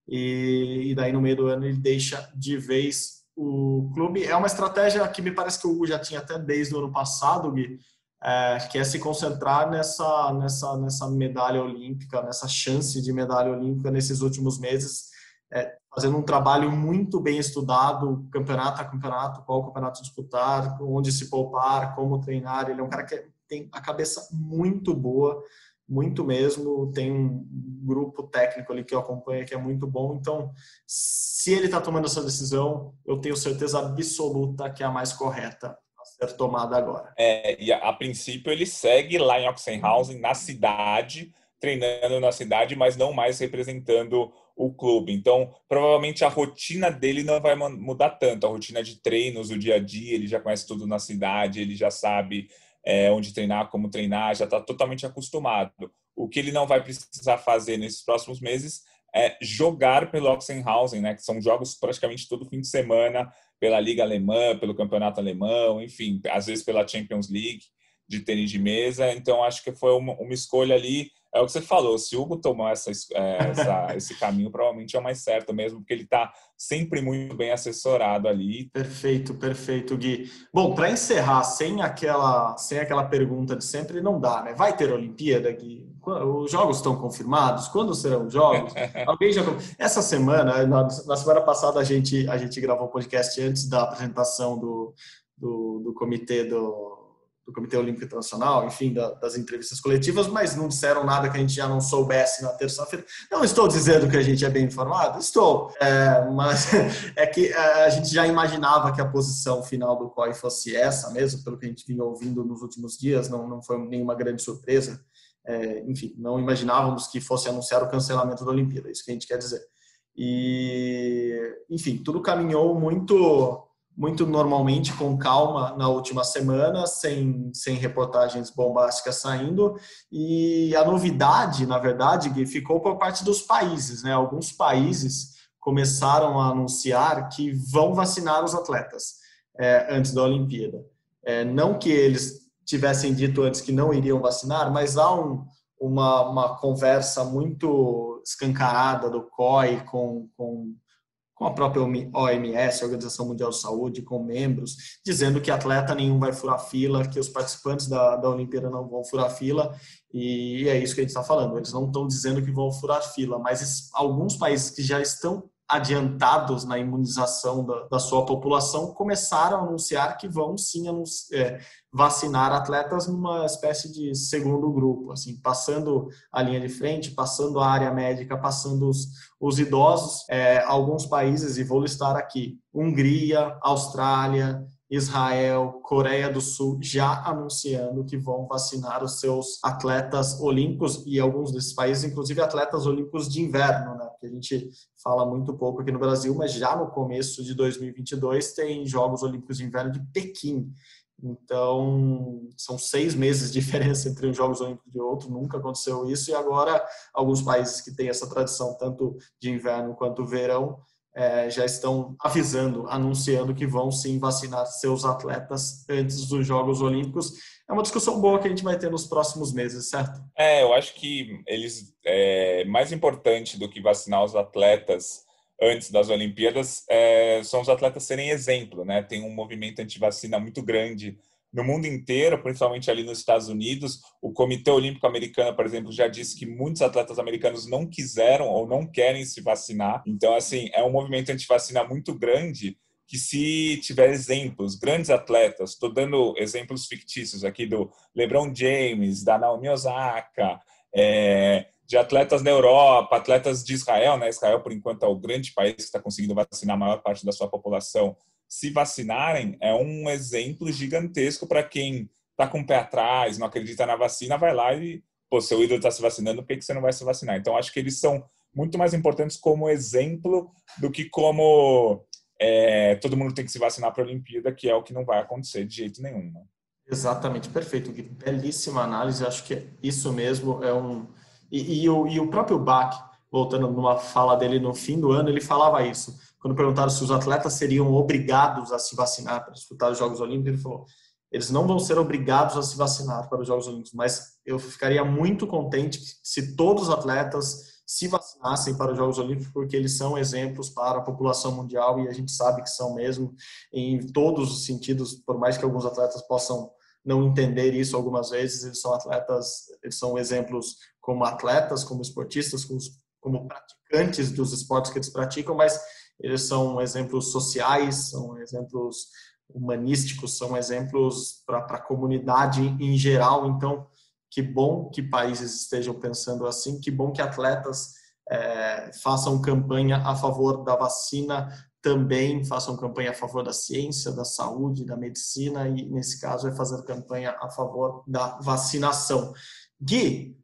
E, e daí no meio do ano ele deixa de vez o clube. É uma estratégia que me parece que o Hugo já tinha até desde o ano passado, Gui, é, se concentrar nessa, nessa, nessa medalha olímpica, nessa chance de medalha olímpica nesses últimos meses, é, fazendo um trabalho muito bem estudado, campeonato a campeonato, qual campeonato disputar, onde se poupar, como treinar. Ele é um cara que tem a cabeça muito boa muito mesmo. Tem um grupo técnico ali que eu acompanho que é muito bom. Então, se ele está tomando essa decisão, eu tenho certeza absoluta que é a mais correta ser tomada agora. É, e a, a princípio ele segue lá em Oxenhausen, na cidade, treinando na cidade, mas não mais representando o clube. Então, provavelmente a rotina dele não vai mudar tanto. A rotina de treinos, o dia a dia, ele já conhece tudo na cidade, ele já sabe é, onde treinar, como treinar, já está totalmente acostumado. O que ele não vai precisar fazer nesses próximos meses é jogar pelo Oxenhausen, né? Que são jogos praticamente todo fim de semana pela Liga Alemã, pelo Campeonato Alemão, enfim, às vezes pela Champions League de tênis de mesa. Então, acho que foi uma, uma escolha ali é o que você falou, se o Hugo tomou essa, é, essa, esse caminho, provavelmente é o mais certo mesmo, porque ele está sempre muito bem assessorado ali. Perfeito, perfeito, Gui. Bom, para encerrar, sem aquela, sem aquela pergunta de sempre, não dá, né? Vai ter Olimpíada, Gui? Os jogos estão confirmados? Quando serão os jogos? Alguém já... Essa semana, na, na semana passada, a gente, a gente gravou o podcast antes da apresentação do, do, do comitê do do Comitê Olímpico Internacional, enfim, da, das entrevistas coletivas, mas não disseram nada que a gente já não soubesse na terça-feira. Não estou dizendo que a gente é bem informado, estou, é, mas é que é, a gente já imaginava que a posição final do COI fosse essa mesmo, pelo que a gente vinha ouvindo nos últimos dias, não, não foi nenhuma grande surpresa. É, enfim, não imaginávamos que fosse anunciar o cancelamento da Olimpíada, é isso que a gente quer dizer. E, enfim, tudo caminhou muito muito normalmente com calma na última semana, sem, sem reportagens bombásticas saindo. E a novidade, na verdade, Gui, ficou por parte dos países. Né? Alguns países começaram a anunciar que vão vacinar os atletas é, antes da Olimpíada. É, não que eles tivessem dito antes que não iriam vacinar, mas há um, uma, uma conversa muito escancarada do COI com, com com a própria OMS, Organização Mundial de Saúde, com membros, dizendo que atleta nenhum vai furar fila, que os participantes da, da Olimpíada não vão furar fila, e é isso que a gente está falando. Eles não estão dizendo que vão furar fila, mas alguns países que já estão adiantados na imunização da, da, sua população começaram a anunciar que vão sim é, vacinar atletas numa espécie de segundo grupo, assim, passando a linha de frente, passando a área médica, passando os, os idosos. É, alguns países, e vou listar aqui: Hungria, Austrália, Israel, Coreia do Sul já anunciando que vão vacinar os seus atletas olímpicos e alguns desses países, inclusive atletas olímpicos de inverno, né? Que a gente fala muito pouco aqui no Brasil, mas já no começo de 2022 tem Jogos Olímpicos de Inverno de Pequim. Então, são seis meses de diferença entre os Jogos Olímpicos e outro, nunca aconteceu isso, e agora alguns países que têm essa tradição, tanto de inverno quanto verão, é, já estão avisando, anunciando que vão sim vacinar seus atletas antes dos Jogos Olímpicos. É uma discussão boa que a gente vai ter nos próximos meses, certo? É, eu acho que eles é, mais importante do que vacinar os atletas antes das Olimpíadas é, são os atletas serem exemplo, né? Tem um movimento anti-vacina muito grande no mundo inteiro, principalmente ali nos Estados Unidos. O Comitê Olímpico Americano, por exemplo, já disse que muitos atletas americanos não quiseram ou não querem se vacinar. Então, assim, é um movimento anti-vacina muito grande que se tiver exemplos, grandes atletas, estou dando exemplos fictícios aqui do LeBron James, da Naomi Osaka, é, de atletas da Europa, atletas de Israel, né? Israel, por enquanto, é o grande país que está conseguindo vacinar a maior parte da sua população se vacinarem é um exemplo gigantesco para quem está com o pé atrás, não acredita na vacina, vai lá e, pô, seu ídolo está se vacinando, por que, que você não vai se vacinar? Então, acho que eles são muito mais importantes como exemplo do que como é, todo mundo tem que se vacinar para a Olimpíada, que é o que não vai acontecer de jeito nenhum. Né? Exatamente, perfeito. Belíssima análise, acho que isso mesmo é um. E, e, o, e o próprio Bach, voltando numa fala dele no fim do ano, ele falava isso quando perguntaram se os atletas seriam obrigados a se vacinar para disputar os Jogos Olímpicos, ele falou: eles não vão ser obrigados a se vacinar para os Jogos Olímpicos, mas eu ficaria muito contente se todos os atletas se vacinassem para os Jogos Olímpicos, porque eles são exemplos para a população mundial e a gente sabe que são mesmo em todos os sentidos, por mais que alguns atletas possam não entender isso algumas vezes, eles são atletas, eles são exemplos como atletas, como esportistas, como, como praticantes dos esportes que eles praticam, mas eles são exemplos sociais, são exemplos humanísticos, são exemplos para a comunidade em geral. Então, Que bom que países estejam pensando assim, que bom que atletas é, façam campanha a favor da vacina, também façam campanha a favor da ciência, da saúde, da medicina e, nesse caso, é fazer campanha a favor da vacinação. Gui,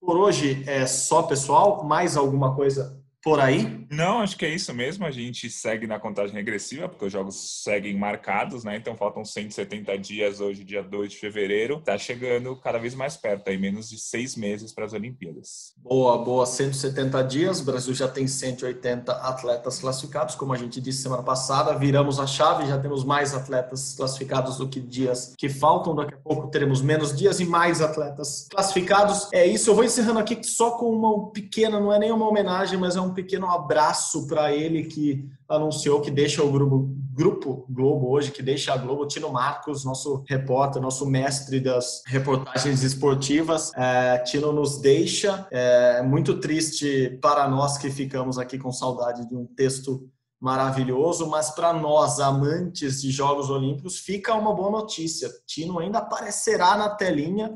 por hoje é só, pessoal. Mais alguma coisa por aí? Não, acho que é isso mesmo. A gente segue na contagem regressiva, porque os jogos seguem marcados, né? Então faltam 170 dias hoje, dia 2 de fevereiro. Tá chegando cada vez mais perto, aí menos de seis meses para as Olimpíadas. Boa, boa. 170 dias. O Brasil já tem 180 atletas classificados, como a gente disse semana passada. Viramos a chave, já temos mais atletas classificados do que dias que faltam. Daqui a pouco teremos menos dias e mais atletas classificados. É isso. Eu vou encerrando aqui só com uma pequena, não é nem uma homenagem, mas é um pequeno abraço para ele que anunciou que deixa o grupo, grupo Globo hoje, que deixa a Globo, Tino Marcos, nosso repórter, nosso mestre das reportagens esportivas. É, Tino nos deixa. É muito triste para nós que ficamos aqui com saudade de um texto maravilhoso, mas para nós, amantes de Jogos Olímpicos, fica uma boa notícia. Tino ainda aparecerá na telinha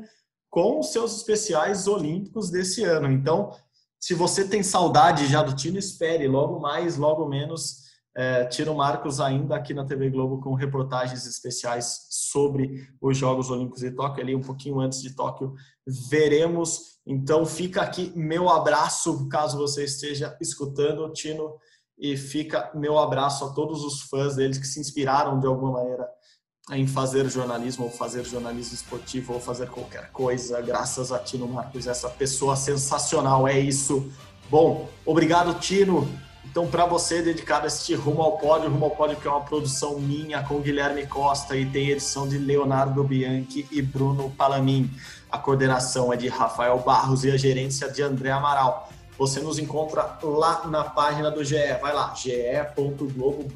com os seus especiais olímpicos desse ano. Então, se você tem saudade já do Tino, espere. Logo mais, logo menos, é, Tino Marcos ainda aqui na TV Globo com reportagens especiais sobre os Jogos Olímpicos de Tóquio, ali um pouquinho antes de Tóquio. Veremos. Então, fica aqui meu abraço, caso você esteja escutando, Tino, e fica meu abraço a todos os fãs deles que se inspiraram de alguma maneira em fazer jornalismo ou fazer jornalismo esportivo ou fazer qualquer coisa, graças a Tino Marcos, essa pessoa sensacional, é isso. Bom, obrigado Tino. Então, para você, dedicado a este Rumo ao Pódio, Rumo ao Pódio que é uma produção minha com Guilherme Costa e tem edição de Leonardo Bianchi e Bruno Palamin. A coordenação é de Rafael Barros e a gerência de André Amaral. Você nos encontra lá na página do GE. Vai lá, ge.globo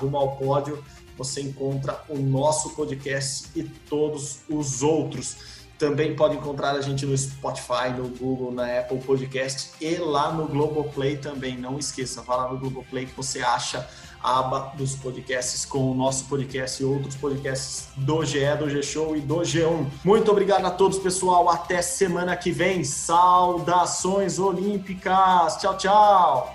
Rumo ao Pódio você encontra o nosso podcast e todos os outros. Também pode encontrar a gente no Spotify, no Google, na Apple Podcast e lá no Globoplay também. Não esqueça, vá lá no Globoplay que você acha a aba dos podcasts com o nosso podcast e outros podcasts do GE, do G-Show e do G1. Muito obrigado a todos, pessoal. Até semana que vem. Saudações olímpicas. Tchau, tchau.